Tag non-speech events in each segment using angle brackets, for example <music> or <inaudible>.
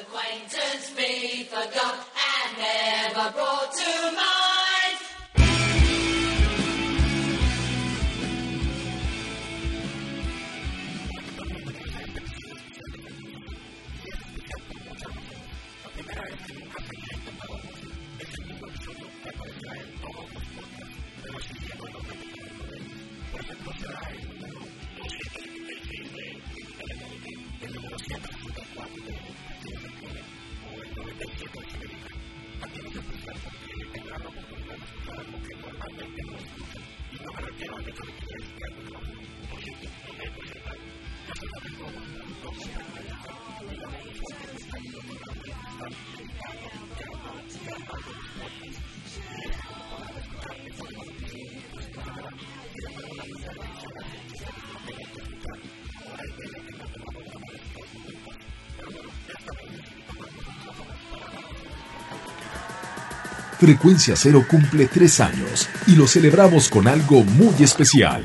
acquaintance be forgot and never brought to mind. Frecuencia Cero cumple tres años y lo celebramos con algo muy especial.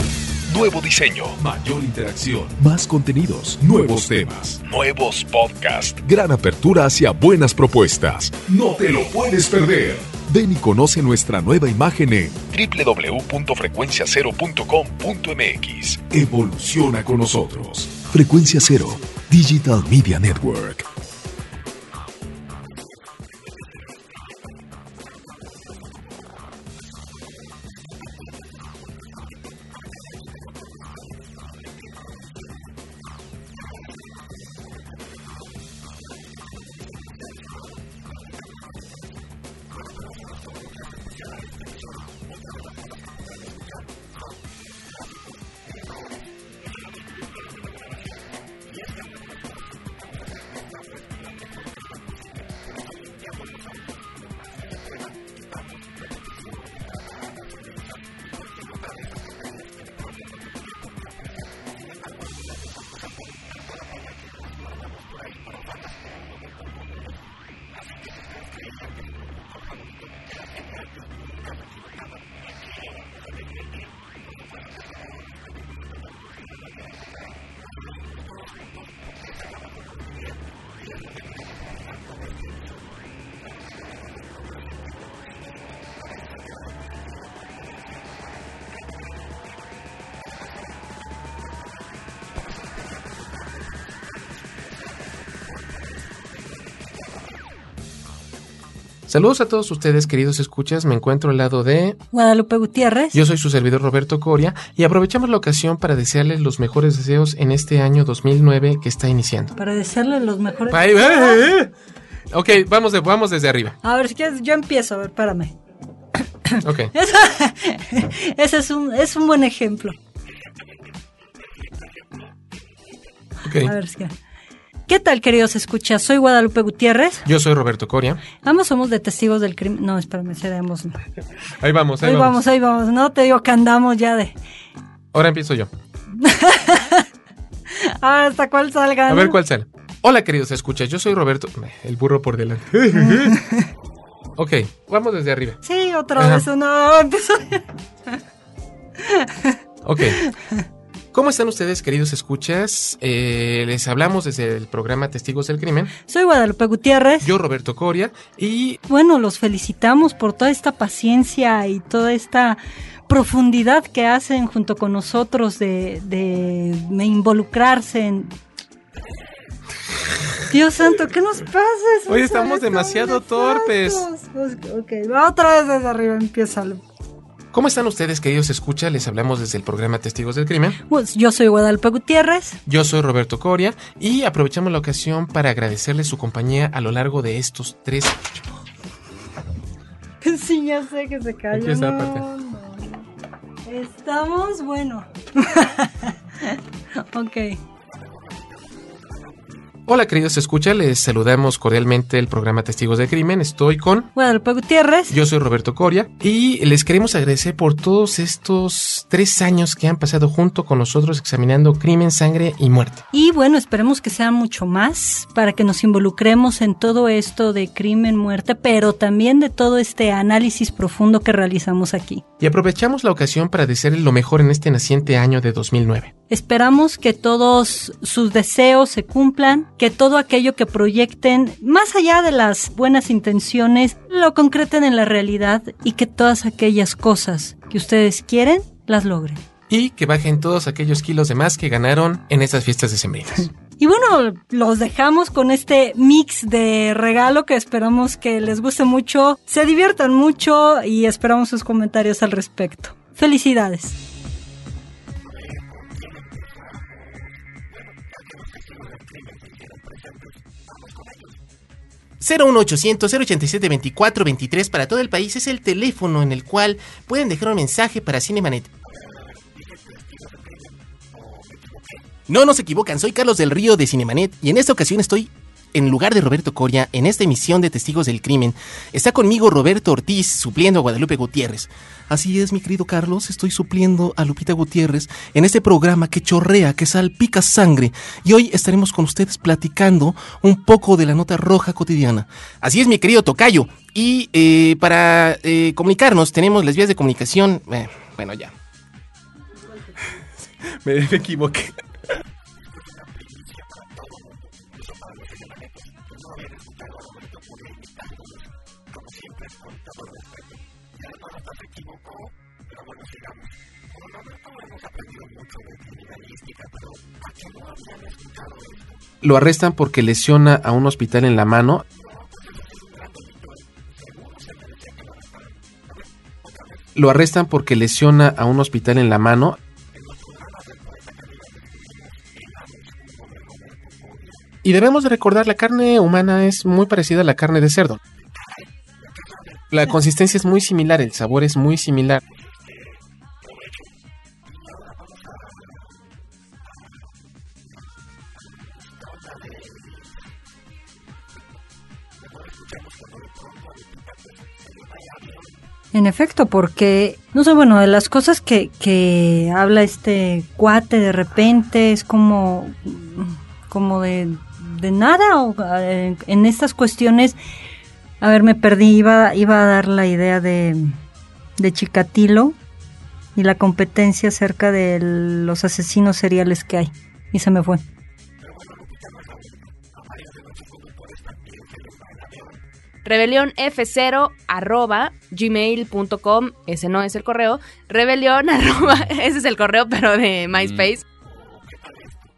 Nuevo diseño, mayor interacción, más contenidos, nuevos temas, nuevos podcasts, gran apertura hacia buenas propuestas. No te lo puedes perder. Ven y conoce nuestra nueva imagen en www.frecuenciacero.com.mx. Evoluciona con nosotros. Frecuencia Cero, Digital Media Network. Saludos a todos ustedes, queridos escuchas. Me encuentro al lado de Guadalupe Gutiérrez. Yo soy su servidor Roberto Coria y aprovechamos la ocasión para desearles los mejores deseos en este año 2009 que está iniciando. Para desearle los mejores. Ay, eh. Ok, vamos, de, vamos desde arriba. A ver, si quieres, yo empiezo, a ver, espérame. <coughs> Ok. Eso- <laughs> Ese es un, es un buen ejemplo. A ver, es que- ¿Qué tal, queridos escuchas? Soy Guadalupe Gutiérrez. Yo soy Roberto Coria. Ambos somos de testigos del crimen. No, espérame, seremos. Ahí vamos, ahí Ahí vamos. vamos, ahí vamos. No te digo que andamos ya de. Ahora empiezo yo. <laughs> Ah, hasta cuál salga. A ver cuál sale. Hola, queridos escuchas. Yo soy Roberto. El burro por delante. <laughs> ok, vamos desde arriba. Sí, otra Ajá. vez. No, empezó. Ok. <laughs> ¿Cómo están ustedes, queridos escuchas? Eh, les hablamos desde el programa Testigos del Crimen. Soy Guadalupe Gutiérrez. Yo, Roberto Coria, y Bueno, los felicitamos por toda esta paciencia y toda esta profundidad que hacen junto con nosotros de, de involucrarse en... Dios santo, ¿qué nos pasa? Hoy estamos demasiado torpes. Pues, ok, otra vez desde arriba, empieza. ¿Cómo están ustedes, queridos escuchas? Les hablamos desde el programa Testigos del Crimen. Pues, yo soy Guadalupe Gutiérrez. Yo soy Roberto Coria y aprovechamos la ocasión para agradecerles su compañía a lo largo de estos tres <laughs> Sí, ya sé que se cayó. Está, no, no. Estamos, bueno. <laughs> ok. Hola, queridos escuchas, les saludamos cordialmente el programa Testigos del Crimen. Estoy con Guadalupe Gutiérrez. Yo soy Roberto Coria y les queremos agradecer por todos estos tres años que han pasado junto con nosotros examinando crimen, sangre y muerte. Y bueno, esperemos que sea mucho más para que nos involucremos en todo esto de crimen, muerte, pero también de todo este análisis profundo que realizamos aquí. Y aprovechamos la ocasión para desearles lo mejor en este naciente año de 2009. Esperamos que todos sus deseos se cumplan, que todo aquello que proyecten, más allá de las buenas intenciones, lo concreten en la realidad y que todas aquellas cosas que ustedes quieren las logren. Y que bajen todos aquellos kilos de más que ganaron en estas fiestas decembrinas. <laughs> Y bueno, los dejamos con este mix de regalo que esperamos que les guste mucho, se diviertan mucho y esperamos sus comentarios al respecto. Felicidades. 01800 087 24 23 para todo el país es el teléfono en el cual pueden dejar un mensaje para Cinemanet. No nos equivocan, soy Carlos del Río de Cinemanet y en esta ocasión estoy en lugar de Roberto Coria en esta emisión de Testigos del Crimen. Está conmigo Roberto Ortiz supliendo a Guadalupe Gutiérrez. Así es, mi querido Carlos, estoy supliendo a Lupita Gutiérrez en este programa que chorrea, que salpica sangre. Y hoy estaremos con ustedes platicando un poco de la nota roja cotidiana. Así es, mi querido Tocayo. Y eh, para eh, comunicarnos tenemos las vías de comunicación. Eh, bueno, ya. <laughs> me equivoqué. Lo arrestan porque lesiona a un hospital en la mano. Lo arrestan porque lesiona a un hospital en la mano. Y debemos de recordar, la carne humana es muy parecida a la carne de cerdo. La consistencia es muy similar, el sabor es muy similar. En efecto, porque, no sé, bueno, de las cosas que, que habla este cuate de repente es como, como de, de nada, o eh, en estas cuestiones, a ver, me perdí, iba, iba a dar la idea de, de Chikatilo y la competencia acerca de los asesinos seriales que hay, y se me fue. Rebelión f0 arroba gmail.com, ese no es el correo, rebelión <laughs> arroba, ese es el correo pero de MySpace.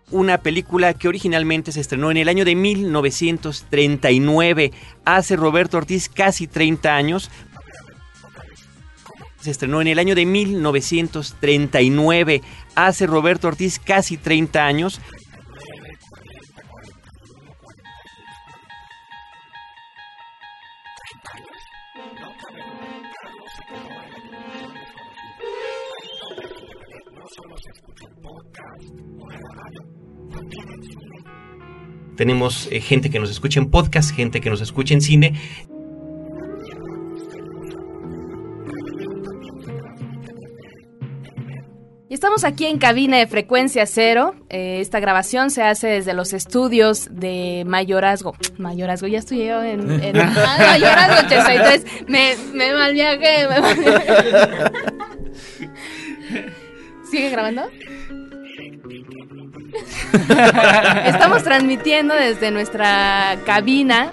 Una película que originalmente se estrenó en el año de 1939, hace Roberto Ortiz casi 30 años. Se estrenó en el año de 1939, hace Roberto Ortiz casi 30 años. Tenemos eh, gente que nos escucha en podcast, gente que nos escucha en cine. Y estamos aquí en cabina de frecuencia cero. Eh, esta grabación se hace desde los estudios de Mayorazgo. Mayorazgo, ya estoy yo en, en <laughs> ah, Mayorazgo 83. Me, me mal viaje. Me mal viaje. <laughs> ¿Sigue grabando? <laughs> Estamos transmitiendo desde nuestra cabina.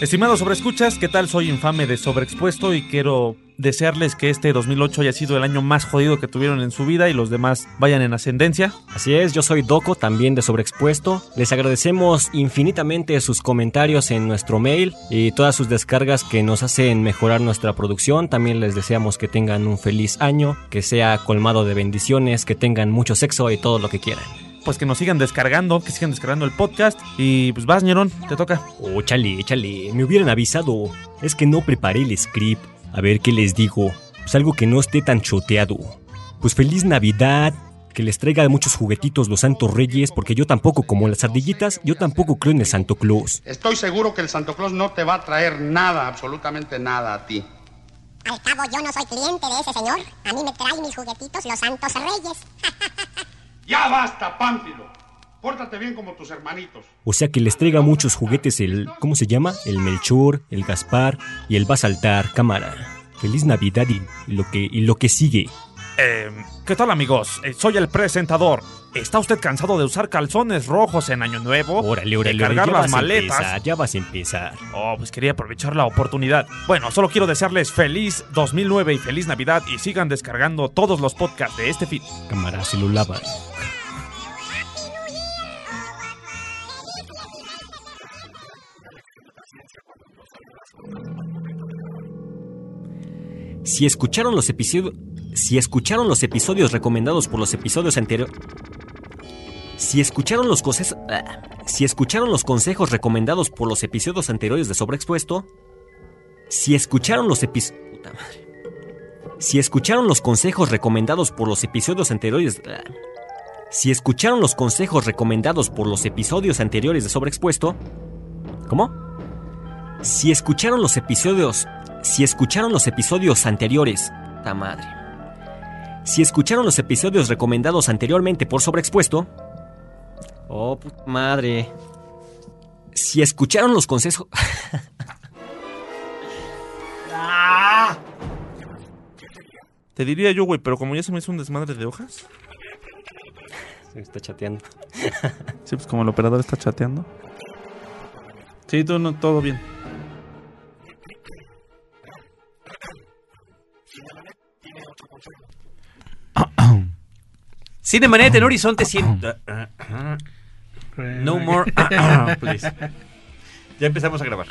Estimados sobreescuchas, ¿qué tal? Soy infame de sobreexpuesto y quiero desearles que este 2008 haya sido el año más jodido que tuvieron en su vida y los demás vayan en ascendencia. Así es, yo soy Doco, también de Sobreexpuesto. Les agradecemos infinitamente sus comentarios en nuestro mail y todas sus descargas que nos hacen mejorar nuestra producción. También les deseamos que tengan un feliz año, que sea colmado de bendiciones, que tengan mucho sexo y todo lo que quieran. Pues que nos sigan descargando, que sigan descargando el podcast. Y pues vas, Ñerón, te toca. Oh, chale, chale, me hubieran avisado. Es que no preparé el script. A ver qué les digo. Pues algo que no esté tan choteado. Pues feliz Navidad. Que les traiga muchos juguetitos los Santos Reyes, porque yo tampoco, como las ardillitas, yo tampoco creo en el Santo Claus. Estoy seguro que el Santo Claus no te va a traer nada, absolutamente nada a ti. Al cabo, yo no soy cliente de ese señor. A mí me traen mis juguetitos los Santos Reyes. <laughs> Ya basta, Pánfilo. Pórtate bien como tus hermanitos. O sea que les traiga muchos juguetes el. ¿Cómo se llama? El Melchor, el Gaspar y el va a saltar cámara. Feliz Navidad y lo que, y lo que sigue. Eh, ¿Qué tal amigos? Eh, soy el presentador. ¿Está usted cansado de usar calzones rojos en Año Nuevo? Órale, órale, de cargar ya las maletas. empezar, ya vas a empezar. Oh, pues quería aprovechar la oportunidad. Bueno, solo quiero desearles feliz 2009 y feliz Navidad y sigan descargando todos los podcasts de este feed. Cámara, lo lavas. Si escucharon los episodios. Si escucharon los episodios recomendados por los episodios anteriores. Si escucharon los. Si escucharon los consejos recomendados por los episodios anteriores de Sobreexpuesto. Si escucharon los episodios. Si escucharon los consejos recomendados por los episodios anteriores. Si escucharon los consejos recomendados por los episodios anteriores de Sobreexpuesto. ¿Cómo? Si escucharon los episodios. Si escucharon los episodios anteriores. ¡Ta madre! Si escucharon los episodios recomendados anteriormente por Sobreexpuesto. Oh, puta madre. Si escucharon los consejos. <laughs> Te diría yo, güey, pero como ya se me hizo un desmadre de hojas. Se está chateando. Sí, pues como el operador está chateando. Sí, todo, no, todo bien. Cinemanet en Horizonte 100. No more. <laughs> please. Ya empezamos a grabar.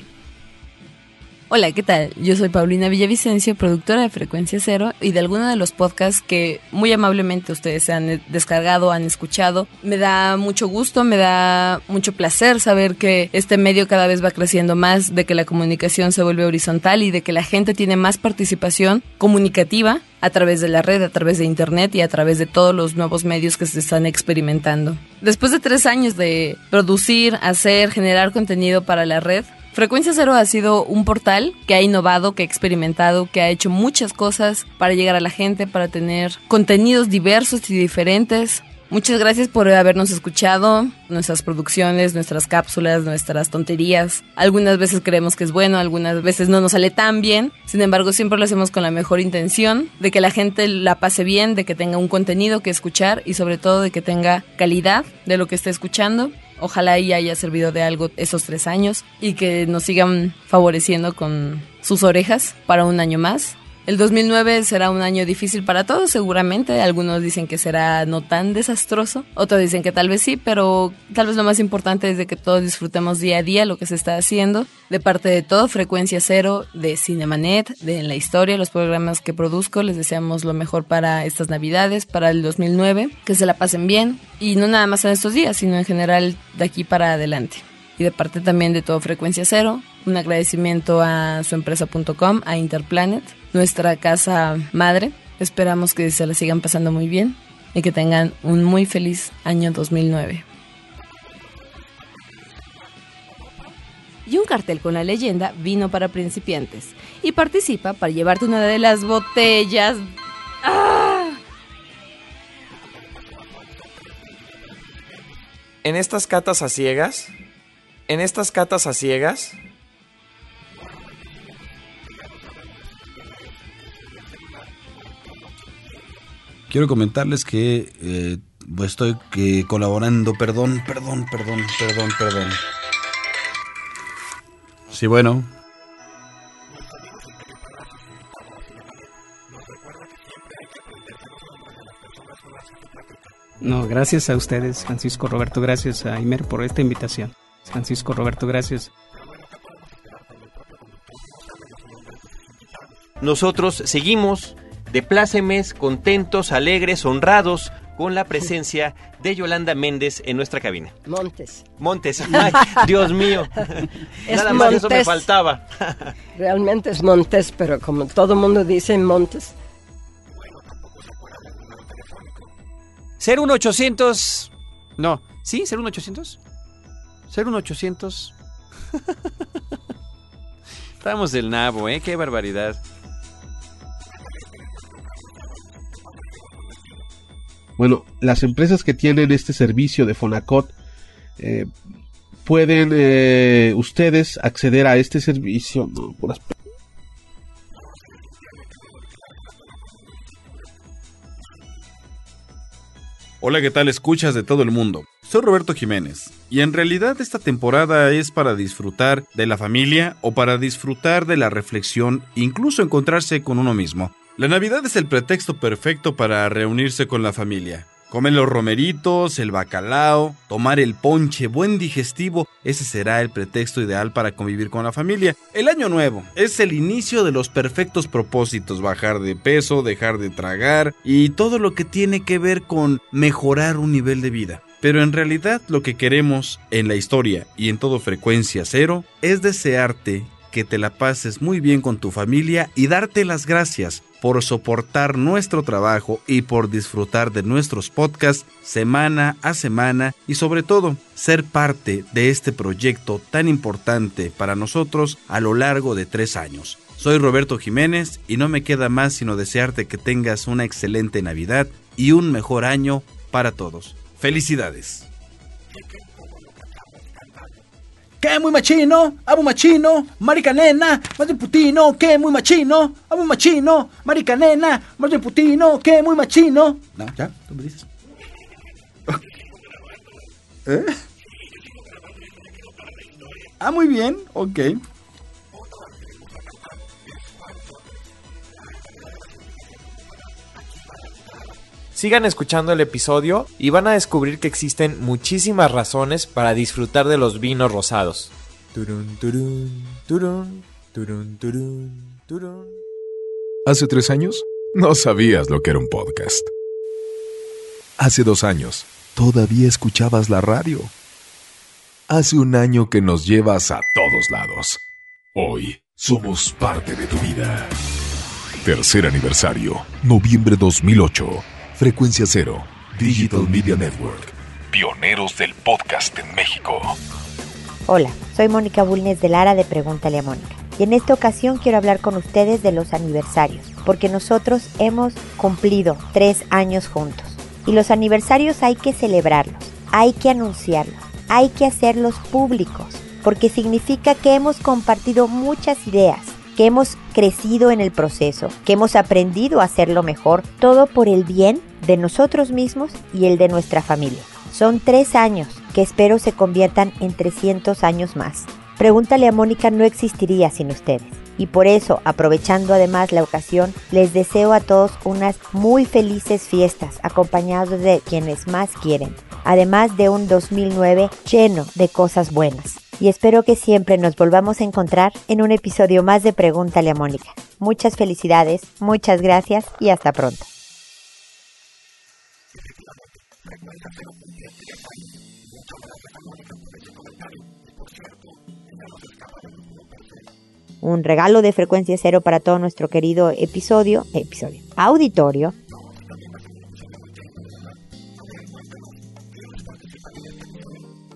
Hola, ¿qué tal? Yo soy Paulina Villavicencio, productora de Frecuencia Cero y de alguno de los podcasts que muy amablemente ustedes se han descargado, han escuchado. Me da mucho gusto, me da mucho placer saber que este medio cada vez va creciendo más, de que la comunicación se vuelve horizontal y de que la gente tiene más participación comunicativa a través de la red, a través de internet y a través de todos los nuevos medios que se están experimentando. Después de tres años de producir, hacer, generar contenido para la red, Frecuencia Cero ha sido un portal que ha innovado, que ha experimentado, que ha hecho muchas cosas para llegar a la gente, para tener contenidos diversos y diferentes. Muchas gracias por habernos escuchado, nuestras producciones, nuestras cápsulas, nuestras tonterías. Algunas veces creemos que es bueno, algunas veces no nos sale tan bien. Sin embargo, siempre lo hacemos con la mejor intención de que la gente la pase bien, de que tenga un contenido que escuchar y sobre todo de que tenga calidad de lo que esté escuchando. Ojalá y haya servido de algo esos tres años y que nos sigan favoreciendo con sus orejas para un año más. El 2009 será un año difícil para todos, seguramente. Algunos dicen que será no tan desastroso, otros dicen que tal vez sí, pero tal vez lo más importante es de que todos disfrutemos día a día lo que se está haciendo. De parte de todo, Frecuencia Cero, de Cinemanet, de En la Historia, los programas que produzco, les deseamos lo mejor para estas Navidades, para el 2009, que se la pasen bien y no nada más en estos días, sino en general de aquí para adelante y de parte también de todo Frecuencia Cero, un agradecimiento a su empresa.com, a Interplanet, nuestra casa madre. Esperamos que se la sigan pasando muy bien y que tengan un muy feliz año 2009. Y un cartel con la leyenda vino para principiantes y participa para llevarte una de las botellas. ¡Ah! En estas catas a ciegas, en estas catas a ciegas, Quiero comentarles que eh, pues estoy que colaborando, perdón, perdón, perdón, perdón, perdón. Sí, bueno. No, gracias a ustedes, Francisco Roberto, gracias a Imer por esta invitación. Francisco Roberto, gracias. Nosotros seguimos de plácemes, contentos, alegres, honrados con la presencia de Yolanda Méndez en nuestra cabina. Montes. Montes, <laughs> ay, Dios mío. Es Nada más eso me Montes. faltaba. Realmente es Montes, pero como todo mundo dice Montes. 01800. No, ¿sí? ¿01800? 01800. Estamos del nabo, ¿eh? Qué barbaridad. Bueno, las empresas que tienen este servicio de Fonacot eh, pueden eh, ustedes acceder a este servicio. No, Hola, ¿qué tal? Escuchas de todo el mundo. Soy Roberto Jiménez y en realidad esta temporada es para disfrutar de la familia o para disfrutar de la reflexión, incluso encontrarse con uno mismo. La Navidad es el pretexto perfecto para reunirse con la familia. Comer los romeritos, el bacalao, tomar el ponche, buen digestivo, ese será el pretexto ideal para convivir con la familia. El año nuevo es el inicio de los perfectos propósitos, bajar de peso, dejar de tragar y todo lo que tiene que ver con mejorar un nivel de vida. Pero en realidad lo que queremos en la historia y en todo frecuencia cero es desearte que te la pases muy bien con tu familia y darte las gracias por soportar nuestro trabajo y por disfrutar de nuestros podcasts semana a semana y sobre todo ser parte de este proyecto tan importante para nosotros a lo largo de tres años. Soy Roberto Jiménez y no me queda más sino desearte que tengas una excelente Navidad y un mejor año para todos. Felicidades. ¿Qué muy machino? Amo machino, marica nena, más de putino, ¿qué muy machino? Amo machino, marica nena, más de putino, ¿qué muy machino? No, ya, tú me dices. ¿Eh? Ah, muy bien, ok. Sigan escuchando el episodio y van a descubrir que existen muchísimas razones para disfrutar de los vinos rosados. Turun, turun, turun. Hace tres años, no sabías lo que era un podcast. Hace dos años, todavía escuchabas la radio. Hace un año que nos llevas a todos lados. Hoy somos parte de tu vida. Tercer aniversario, noviembre 2008. Frecuencia Cero, Digital Media Network. Pioneros del podcast en México. Hola, soy Mónica Bulnes de Lara de Pregúntale a Mónica. Y en esta ocasión quiero hablar con ustedes de los aniversarios, porque nosotros hemos cumplido tres años juntos. Y los aniversarios hay que celebrarlos, hay que anunciarlos, hay que hacerlos públicos, porque significa que hemos compartido muchas ideas, que hemos crecido en el proceso, que hemos aprendido a hacerlo mejor, todo por el bien de nosotros mismos y el de nuestra familia. Son tres años que espero se conviertan en 300 años más. Pregúntale a Mónica no existiría sin ustedes. Y por eso, aprovechando además la ocasión, les deseo a todos unas muy felices fiestas, acompañados de quienes más quieren, además de un 2009 lleno de cosas buenas. Y espero que siempre nos volvamos a encontrar en un episodio más de Pregúntale a Mónica. Muchas felicidades, muchas gracias y hasta pronto. un regalo de frecuencia cero para todo nuestro querido episodio, episodio, auditorio.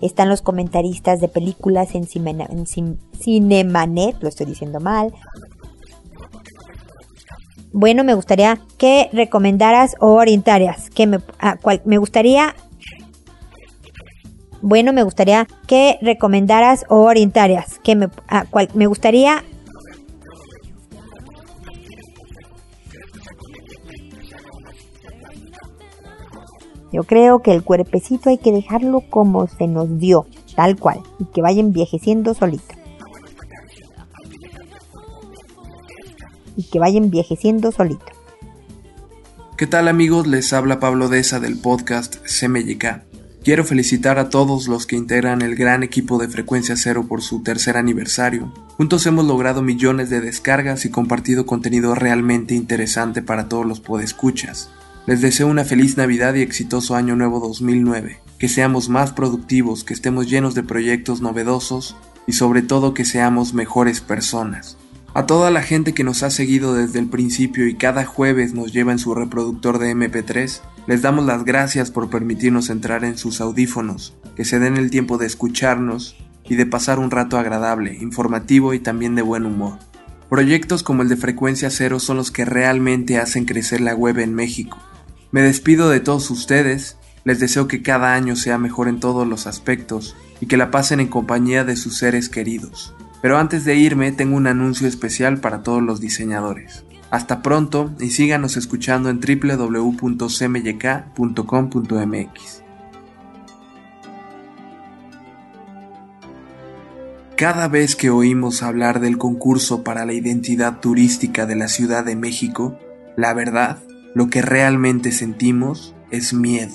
Están los comentaristas de películas en, Cimena- en Cin- Cinemanet, lo estoy diciendo mal. Bueno, me gustaría que recomendaras o orientaras, que me, cual- me gustaría bueno, me gustaría que recomendaras o orientaras, que me, cual- me gustaría Yo creo que el cuerpecito hay que dejarlo como se nos dio, tal cual, y que vaya envejeciendo solito. Y que vaya envejeciendo solito. ¿Qué tal amigos? Les habla Pablo Deza del podcast CMYK. Quiero felicitar a todos los que integran el gran equipo de Frecuencia Cero por su tercer aniversario. Juntos hemos logrado millones de descargas y compartido contenido realmente interesante para todos los podescuchas. Les deseo una feliz Navidad y exitoso Año Nuevo 2009. Que seamos más productivos, que estemos llenos de proyectos novedosos y sobre todo que seamos mejores personas. A toda la gente que nos ha seguido desde el principio y cada jueves nos lleva en su reproductor de MP3, les damos las gracias por permitirnos entrar en sus audífonos, que se den el tiempo de escucharnos y de pasar un rato agradable, informativo y también de buen humor. Proyectos como el de Frecuencia Cero son los que realmente hacen crecer la web en México. Me despido de todos ustedes, les deseo que cada año sea mejor en todos los aspectos y que la pasen en compañía de sus seres queridos. Pero antes de irme tengo un anuncio especial para todos los diseñadores. Hasta pronto y síganos escuchando en www.cmyk.com.mx. Cada vez que oímos hablar del concurso para la identidad turística de la Ciudad de México, la verdad, lo que realmente sentimos es miedo.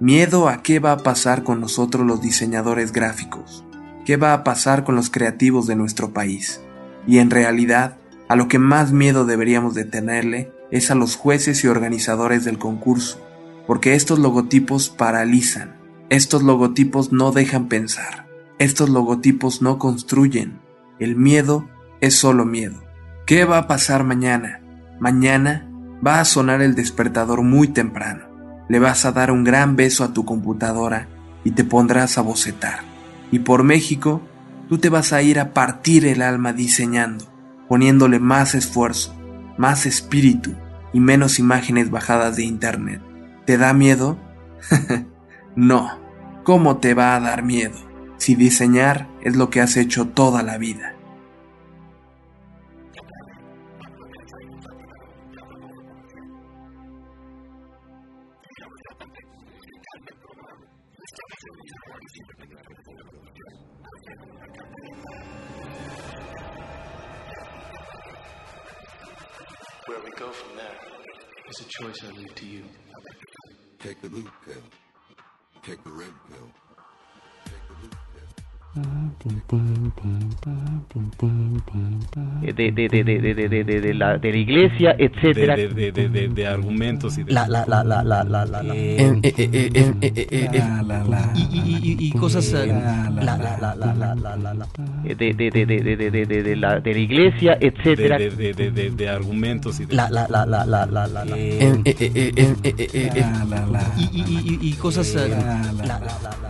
Miedo a qué va a pasar con nosotros los diseñadores gráficos, qué va a pasar con los creativos de nuestro país. Y en realidad, a lo que más miedo deberíamos de tenerle es a los jueces y organizadores del concurso, porque estos logotipos paralizan, estos logotipos no dejan pensar. Estos logotipos no construyen. El miedo es solo miedo. ¿Qué va a pasar mañana? Mañana va a sonar el despertador muy temprano. Le vas a dar un gran beso a tu computadora y te pondrás a bocetar. Y por México, tú te vas a ir a partir el alma diseñando, poniéndole más esfuerzo, más espíritu y menos imágenes bajadas de internet. ¿Te da miedo? <laughs> no. ¿Cómo te va a dar miedo? si diseñar es lo que has hecho toda la vida. Is a choice I leave to you. Take the blue pill. Take the red pill. De, de, de, de, de de de de la, de la iglesia, etcétera. De, argumentos y de... La, la, la, la, la, la, la, la. Y cosas... La, la, la, la, la, la, De de la de la iglesia, etcétera. De argumentos y de... La, la, la, la, la, la, la, la. Y cosas... La, la, la, la.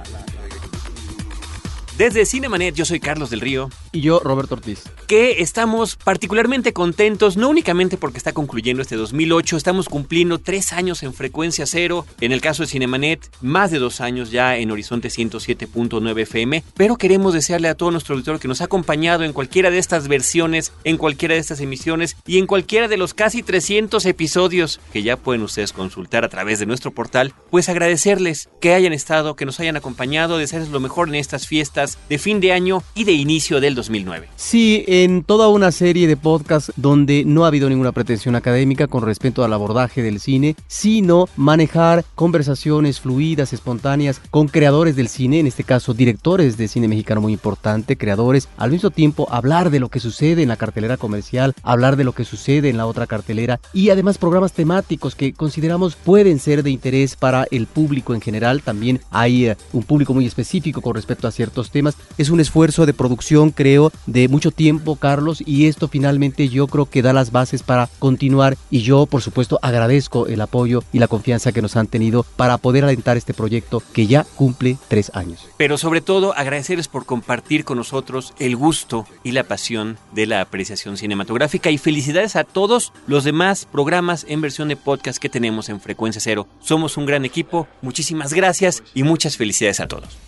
Desde Cinemanet, yo soy Carlos del Río. Y yo, Roberto Ortiz. Que estamos particularmente contentos, no únicamente porque está concluyendo este 2008, estamos cumpliendo tres años en frecuencia cero, en el caso de Cinemanet, más de dos años ya en Horizonte 107.9 FM, pero queremos desearle a todo nuestro auditor que nos ha acompañado en cualquiera de estas versiones, en cualquiera de estas emisiones y en cualquiera de los casi 300 episodios que ya pueden ustedes consultar a través de nuestro portal, pues agradecerles que hayan estado, que nos hayan acompañado, desearles lo mejor en estas fiestas de fin de año y de inicio del 2009. Sí, en toda una serie de podcasts donde no ha habido ninguna pretensión académica con respecto al abordaje del cine, sino manejar conversaciones fluidas, espontáneas, con creadores del cine, en este caso directores de cine mexicano muy importante, creadores, al mismo tiempo hablar de lo que sucede en la cartelera comercial, hablar de lo que sucede en la otra cartelera y además programas temáticos que consideramos pueden ser de interés para el público en general. También hay eh, un público muy específico con respecto a ciertos temas. Es un esfuerzo de producción, creo, de mucho tiempo, Carlos, y esto finalmente yo creo que da las bases para continuar y yo, por supuesto, agradezco el apoyo y la confianza que nos han tenido para poder alentar este proyecto que ya cumple tres años. Pero sobre todo agradecerles por compartir con nosotros el gusto y la pasión de la apreciación cinematográfica y felicidades a todos los demás programas en versión de podcast que tenemos en Frecuencia Cero. Somos un gran equipo, muchísimas gracias y muchas felicidades a todos.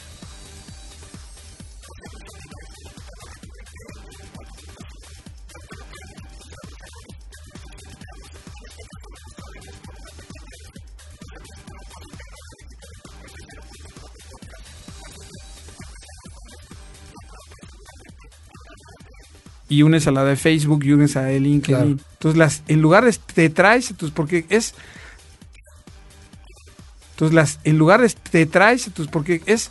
Y unes a la de Facebook y unes a de LinkedIn. Claro. Entonces, las, en lugar de te traes, entonces, porque es. Entonces, las, en lugar de te traes, entonces, porque es.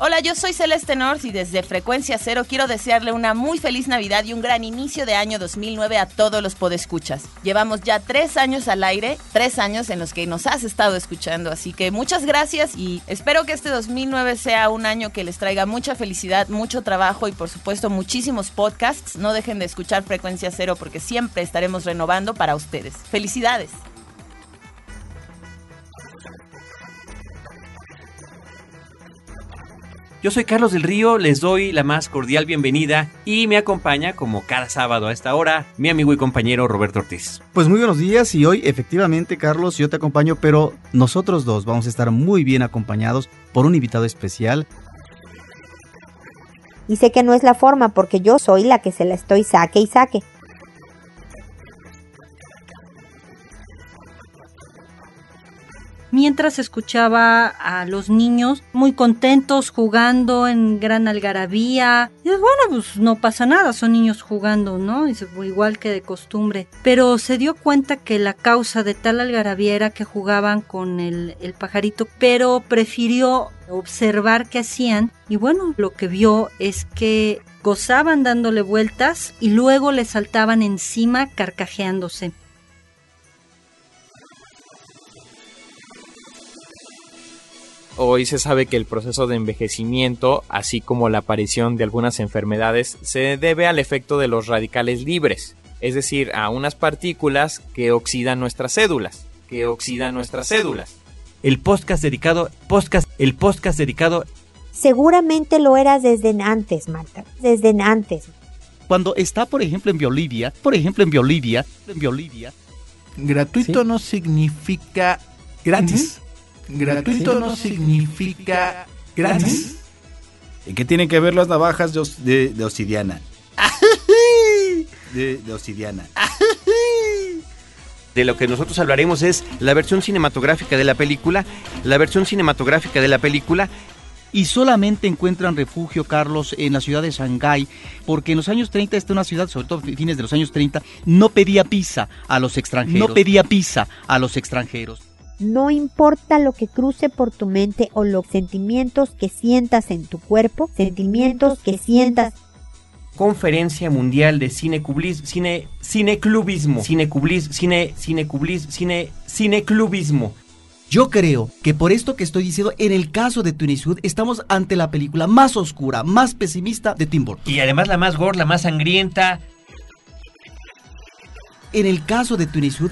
Hola, yo soy Celeste North y desde Frecuencia Cero quiero desearle una muy feliz Navidad y un gran inicio de año 2009 a todos los podescuchas. Llevamos ya tres años al aire, tres años en los que nos has estado escuchando, así que muchas gracias y espero que este 2009 sea un año que les traiga mucha felicidad, mucho trabajo y por supuesto muchísimos podcasts. No dejen de escuchar Frecuencia Cero porque siempre estaremos renovando para ustedes. Felicidades. Yo soy Carlos del Río, les doy la más cordial bienvenida y me acompaña, como cada sábado a esta hora, mi amigo y compañero Roberto Ortiz. Pues muy buenos días y hoy efectivamente Carlos yo te acompaño, pero nosotros dos vamos a estar muy bien acompañados por un invitado especial. Y sé que no es la forma porque yo soy la que se la estoy saque y saque. Mientras escuchaba a los niños muy contentos jugando en gran algarabía. Y bueno, pues no pasa nada, son niños jugando, ¿no? Dice, igual que de costumbre. Pero se dio cuenta que la causa de tal algarabía era que jugaban con el, el pajarito, pero prefirió observar qué hacían y bueno, lo que vio es que gozaban dándole vueltas y luego le saltaban encima carcajeándose. Hoy se sabe que el proceso de envejecimiento, así como la aparición de algunas enfermedades, se debe al efecto de los radicales libres, es decir, a unas partículas que oxidan nuestras cédulas, que oxidan nuestras cédulas. El podcast dedicado, podcast, el podcast dedicado. Seguramente lo eras desde antes, Marta, desde antes. Cuando está, por ejemplo, en Bolivia, por ejemplo, en Bolivia, en Bolivia, gratuito no significa gratis. Gratuito no significa gratis. ¿En qué tienen que ver las navajas de, os- de- de obsidiana? De, de obsidiana. De lo que nosotros hablaremos es la versión cinematográfica de la película, la versión cinematográfica de la película Y solamente encuentran refugio, Carlos, en la ciudad de Shanghái, porque en los años 30, esta es una ciudad, sobre todo fines de los años 30, no pedía pizza a los extranjeros. No pedía pizza a los extranjeros. No importa lo que cruce por tu mente o los sentimientos que sientas en tu cuerpo, sentimientos que sientas. Conferencia Mundial de Cinecublis, cine, cineclubismo, cinecublis, cine, cinecublis, cine, cineclubismo. Yo creo que por esto que estoy diciendo, en el caso de Tunisud, estamos ante la película más oscura, más pesimista de Tim Burton. Y además la más gore, la más sangrienta. En el caso de Tunisud,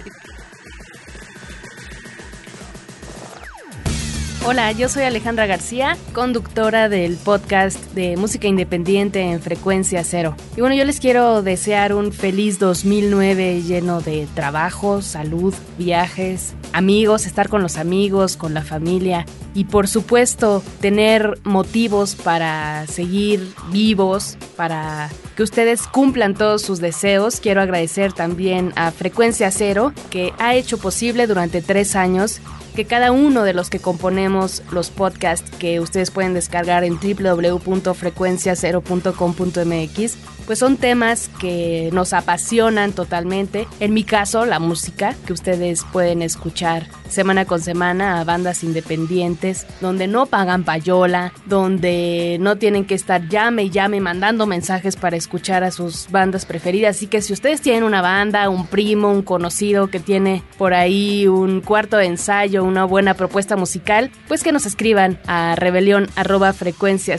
Hola, yo soy Alejandra García, conductora del podcast de música independiente en frecuencia cero. Y bueno, yo les quiero desear un feliz 2009 lleno de trabajo, salud, viajes, amigos, estar con los amigos, con la familia y por supuesto tener motivos para seguir vivos, para que ustedes cumplan todos sus deseos. Quiero agradecer también a Frecuencia Cero que ha hecho posible durante tres años que cada uno de los que componemos los podcasts que ustedes pueden descargar en www.frecuenciacero.com.mx, pues son temas que nos apasionan totalmente. En mi caso, la música, que ustedes pueden escuchar semana con semana a bandas independientes, donde no pagan payola, donde no tienen que estar llame y llame mandando mensajes para escuchar a sus bandas preferidas. Así que si ustedes tienen una banda, un primo, un conocido que tiene por ahí un cuarto de ensayo, una buena propuesta musical, pues que nos escriban a rebelión frecuencia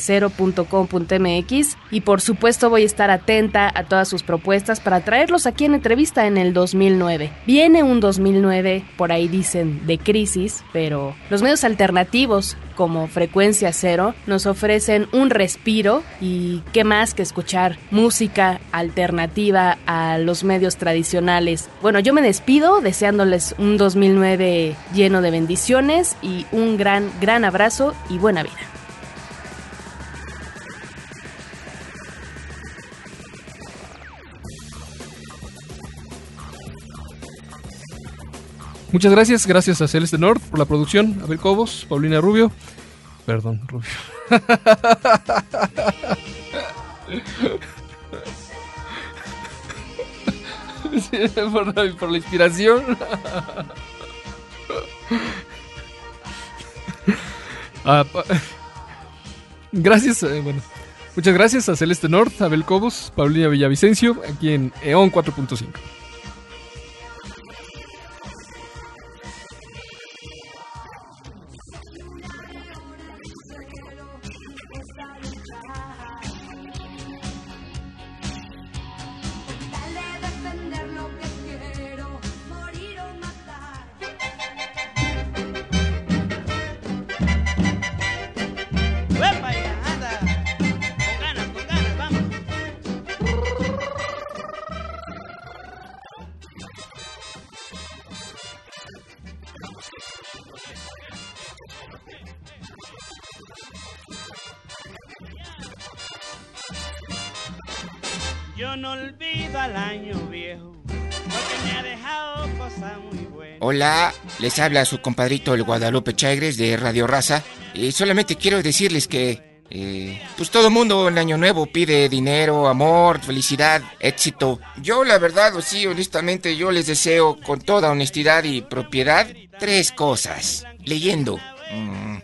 y por supuesto voy a estar atenta a todas sus propuestas para traerlos aquí en entrevista en el 2009. Viene un 2009, por ahí dicen, de crisis, pero los medios alternativos como Frecuencia Cero nos ofrecen un respiro y qué más que escuchar música alternativa a los medios tradicionales. Bueno, yo me despido deseándoles un 2009 lleno de bendiciones y un gran, gran abrazo y buena vida. Muchas gracias, gracias a Celeste North por la producción, Abel Cobos, Paulina Rubio. Perdón, Rubio. <laughs> Sí, por, la, inspiración. <laughs> Ah, <laughs> gracias, eh, bueno. Muchas gracias a Celeste North, Abel Cobos, Paulina Villavicencio, aquí en EON 4.5. les habla su compadrito el Guadalupe Chagres de Radio Raza. Y solamente quiero decirles que, eh, pues todo mundo en Año Nuevo pide dinero, amor, felicidad, éxito. Yo la verdad, o sí, honestamente, yo les deseo con toda honestidad y propiedad tres cosas. Leyendo. Mm,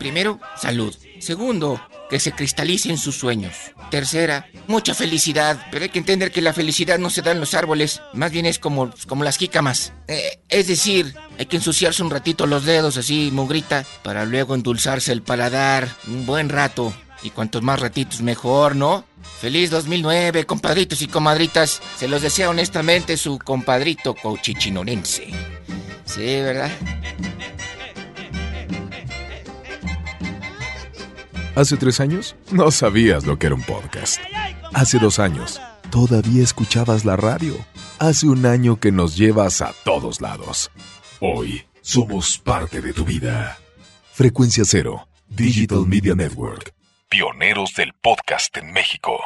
primero, salud. Segundo, que se cristalicen sus sueños. Tercera, mucha felicidad. Pero hay que entender que la felicidad no se da en los árboles, más bien es como, como las jícamas. Eh, es decir, hay que ensuciarse un ratito los dedos así, mugrita, para luego endulzarse el paladar un buen rato. Y cuantos más ratitos mejor, ¿no? Feliz 2009, compadritos y comadritas. Se los desea honestamente su compadrito cochichinorense. Sí, ¿verdad? Hace tres años no sabías lo que era un podcast. Hace dos años todavía escuchabas la radio. Hace un año que nos llevas a todos lados. Hoy somos parte de tu vida. Frecuencia Cero, Digital Media Network. Pioneros del podcast en México.